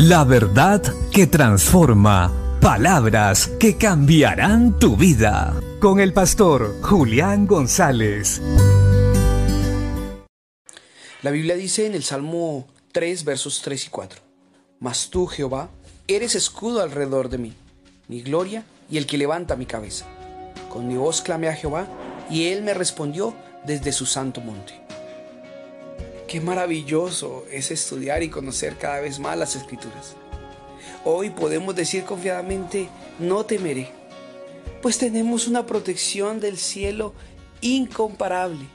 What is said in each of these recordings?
La verdad que transforma. Palabras que cambiarán tu vida. Con el pastor Julián González. La Biblia dice en el Salmo 3, versos 3 y 4. Mas tú, Jehová, eres escudo alrededor de mí, mi gloria y el que levanta mi cabeza. Con mi voz clamé a Jehová y él me respondió desde su santo monte. Qué maravilloso es estudiar y conocer cada vez más las escrituras. Hoy podemos decir confiadamente, no temeré, pues tenemos una protección del cielo incomparable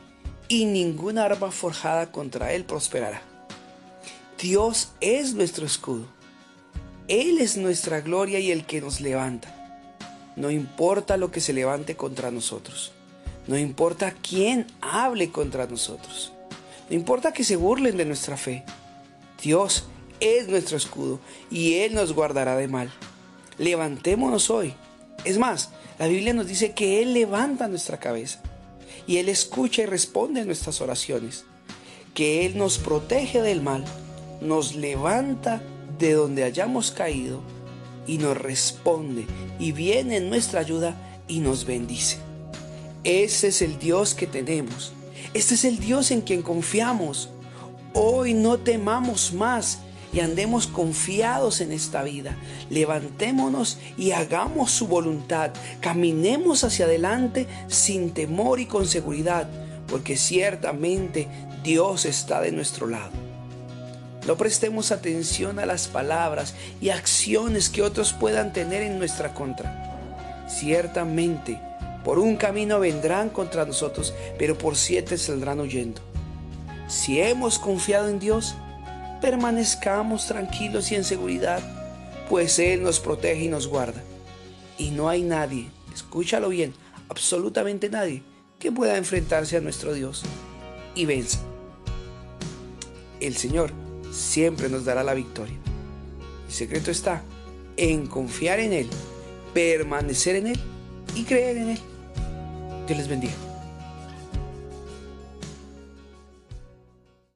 y ninguna arma forjada contra él prosperará. Dios es nuestro escudo. Él es nuestra gloria y el que nos levanta. No importa lo que se levante contra nosotros. No importa quién hable contra nosotros. No importa que se burlen de nuestra fe. Dios es nuestro escudo y Él nos guardará de mal. Levantémonos hoy. Es más, la Biblia nos dice que Él levanta nuestra cabeza y Él escucha y responde a nuestras oraciones. Que Él nos protege del mal, nos levanta de donde hayamos caído y nos responde y viene en nuestra ayuda y nos bendice. Ese es el Dios que tenemos. Este es el Dios en quien confiamos. Hoy no temamos más y andemos confiados en esta vida. Levantémonos y hagamos su voluntad. Caminemos hacia adelante sin temor y con seguridad, porque ciertamente Dios está de nuestro lado. No prestemos atención a las palabras y acciones que otros puedan tener en nuestra contra. Ciertamente, por un camino vendrán contra nosotros, pero por siete saldrán huyendo. Si hemos confiado en Dios, permanezcamos tranquilos y en seguridad, pues Él nos protege y nos guarda. Y no hay nadie, escúchalo bien, absolutamente nadie, que pueda enfrentarse a nuestro Dios y venza. El Señor siempre nos dará la victoria. El secreto está en confiar en Él, permanecer en Él y creer en Él. Dios les bendiga.